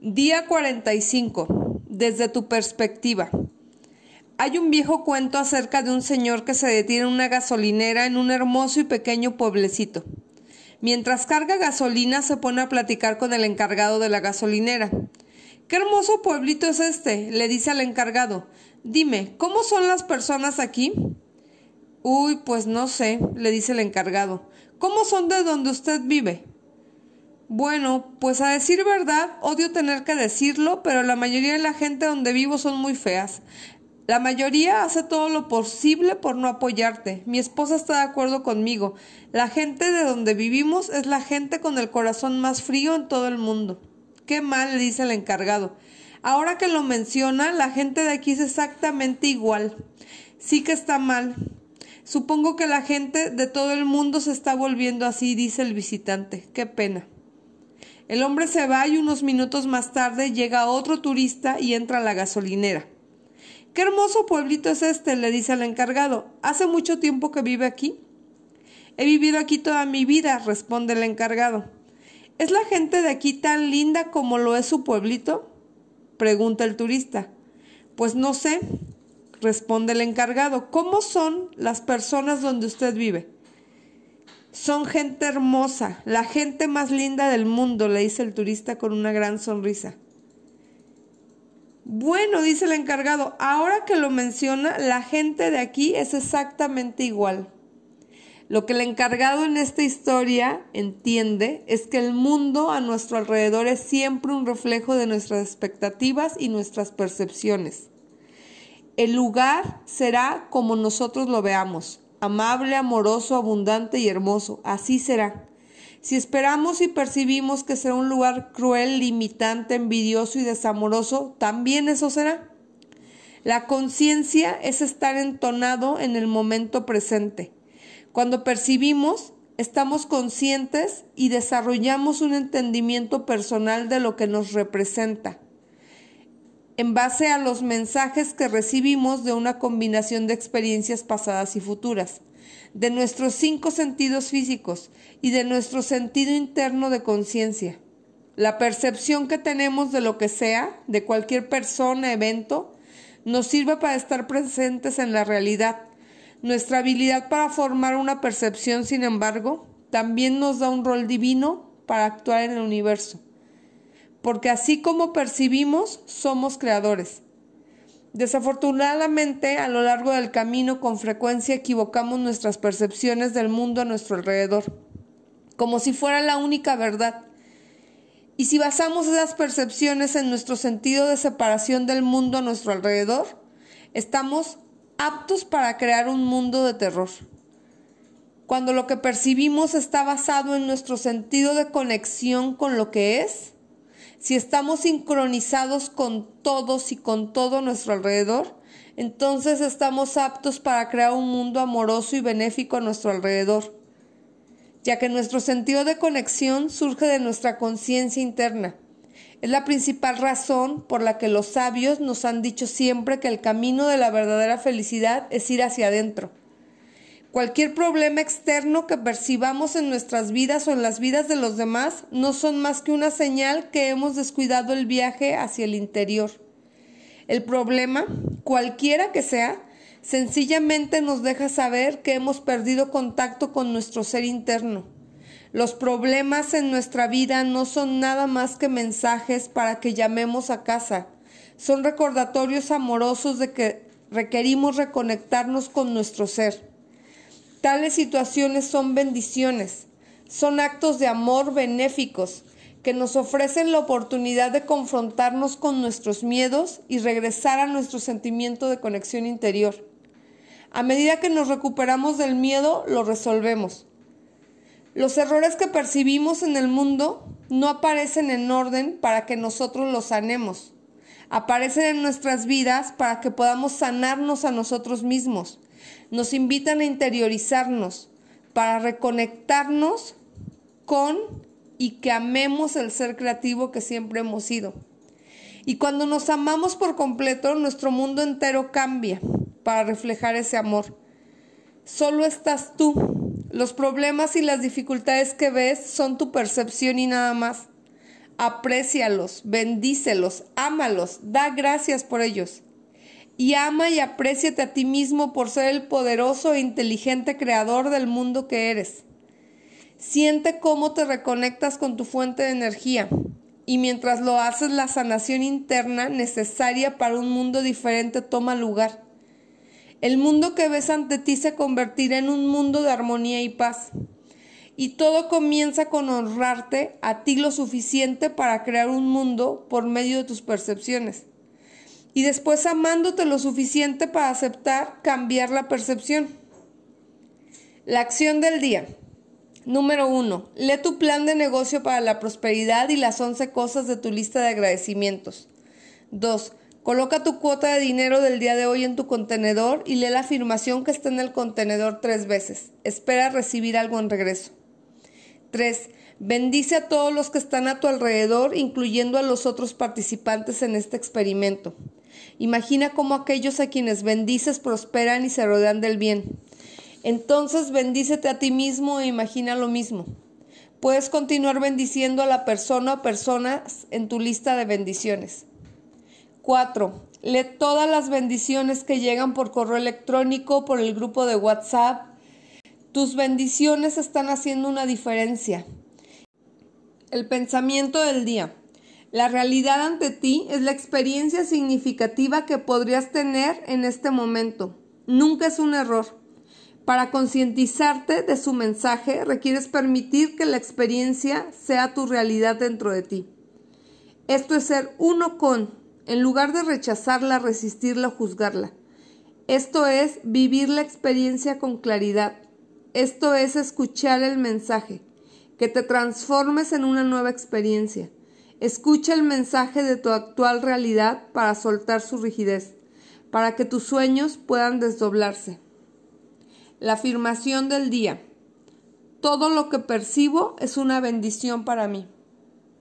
Día 45. Desde tu perspectiva. Hay un viejo cuento acerca de un señor que se detiene en una gasolinera en un hermoso y pequeño pueblecito. Mientras carga gasolina se pone a platicar con el encargado de la gasolinera. ¿Qué hermoso pueblito es este? le dice al encargado. Dime, ¿cómo son las personas aquí? Uy, pues no sé, le dice el encargado. ¿Cómo son de donde usted vive? Bueno, pues a decir verdad, odio tener que decirlo, pero la mayoría de la gente donde vivo son muy feas. La mayoría hace todo lo posible por no apoyarte. Mi esposa está de acuerdo conmigo. La gente de donde vivimos es la gente con el corazón más frío en todo el mundo. Qué mal, le dice el encargado. Ahora que lo menciona, la gente de aquí es exactamente igual. Sí que está mal. Supongo que la gente de todo el mundo se está volviendo así, dice el visitante. Qué pena. El hombre se va y unos minutos más tarde llega otro turista y entra a la gasolinera. Qué hermoso pueblito es este, le dice al encargado. ¿Hace mucho tiempo que vive aquí? He vivido aquí toda mi vida, responde el encargado. ¿Es la gente de aquí tan linda como lo es su pueblito? pregunta el turista. Pues no sé, responde el encargado. ¿Cómo son las personas donde usted vive? Son gente hermosa, la gente más linda del mundo, le dice el turista con una gran sonrisa. Bueno, dice el encargado, ahora que lo menciona, la gente de aquí es exactamente igual. Lo que el encargado en esta historia entiende es que el mundo a nuestro alrededor es siempre un reflejo de nuestras expectativas y nuestras percepciones. El lugar será como nosotros lo veamos, amable, amoroso, abundante y hermoso. Así será. Si esperamos y percibimos que será un lugar cruel, limitante, envidioso y desamoroso, también eso será. La conciencia es estar entonado en el momento presente. Cuando percibimos, estamos conscientes y desarrollamos un entendimiento personal de lo que nos representa en base a los mensajes que recibimos de una combinación de experiencias pasadas y futuras, de nuestros cinco sentidos físicos y de nuestro sentido interno de conciencia. La percepción que tenemos de lo que sea, de cualquier persona, evento, nos sirve para estar presentes en la realidad. Nuestra habilidad para formar una percepción, sin embargo, también nos da un rol divino para actuar en el universo porque así como percibimos, somos creadores. Desafortunadamente, a lo largo del camino con frecuencia equivocamos nuestras percepciones del mundo a nuestro alrededor, como si fuera la única verdad. Y si basamos esas percepciones en nuestro sentido de separación del mundo a nuestro alrededor, estamos aptos para crear un mundo de terror. Cuando lo que percibimos está basado en nuestro sentido de conexión con lo que es, si estamos sincronizados con todos y con todo nuestro alrededor, entonces estamos aptos para crear un mundo amoroso y benéfico a nuestro alrededor, ya que nuestro sentido de conexión surge de nuestra conciencia interna. Es la principal razón por la que los sabios nos han dicho siempre que el camino de la verdadera felicidad es ir hacia adentro. Cualquier problema externo que percibamos en nuestras vidas o en las vidas de los demás no son más que una señal que hemos descuidado el viaje hacia el interior. El problema, cualquiera que sea, sencillamente nos deja saber que hemos perdido contacto con nuestro ser interno. Los problemas en nuestra vida no son nada más que mensajes para que llamemos a casa. Son recordatorios amorosos de que requerimos reconectarnos con nuestro ser. Tales situaciones son bendiciones, son actos de amor benéficos que nos ofrecen la oportunidad de confrontarnos con nuestros miedos y regresar a nuestro sentimiento de conexión interior. A medida que nos recuperamos del miedo, lo resolvemos. Los errores que percibimos en el mundo no aparecen en orden para que nosotros los sanemos. Aparecen en nuestras vidas para que podamos sanarnos a nosotros mismos nos invitan a interiorizarnos para reconectarnos con y que amemos el ser creativo que siempre hemos sido. Y cuando nos amamos por completo, nuestro mundo entero cambia para reflejar ese amor. Solo estás tú. Los problemas y las dificultades que ves son tu percepción y nada más. aprécialos, bendícelos, ámalos, da gracias por ellos. Y ama y apréciate a ti mismo por ser el poderoso e inteligente creador del mundo que eres. Siente cómo te reconectas con tu fuente de energía y mientras lo haces la sanación interna necesaria para un mundo diferente toma lugar. El mundo que ves ante ti se convertirá en un mundo de armonía y paz. Y todo comienza con honrarte a ti lo suficiente para crear un mundo por medio de tus percepciones. Y después amándote lo suficiente para aceptar cambiar la percepción. La acción del día. Número 1. Lee tu plan de negocio para la prosperidad y las 11 cosas de tu lista de agradecimientos. 2. Coloca tu cuota de dinero del día de hoy en tu contenedor y lee la afirmación que está en el contenedor tres veces. Espera recibir algo en regreso. 3. Bendice a todos los que están a tu alrededor, incluyendo a los otros participantes en este experimento. Imagina cómo aquellos a quienes bendices prosperan y se rodean del bien. Entonces bendícete a ti mismo e imagina lo mismo. Puedes continuar bendiciendo a la persona o personas en tu lista de bendiciones. 4. Lee todas las bendiciones que llegan por correo electrónico, por el grupo de WhatsApp. Tus bendiciones están haciendo una diferencia. El pensamiento del día. La realidad ante ti es la experiencia significativa que podrías tener en este momento. Nunca es un error. Para concientizarte de su mensaje, requieres permitir que la experiencia sea tu realidad dentro de ti. Esto es ser uno con, en lugar de rechazarla, resistirla o juzgarla. Esto es vivir la experiencia con claridad. Esto es escuchar el mensaje, que te transformes en una nueva experiencia. Escucha el mensaje de tu actual realidad para soltar su rigidez, para que tus sueños puedan desdoblarse. La afirmación del día. Todo lo que percibo es una bendición para mí.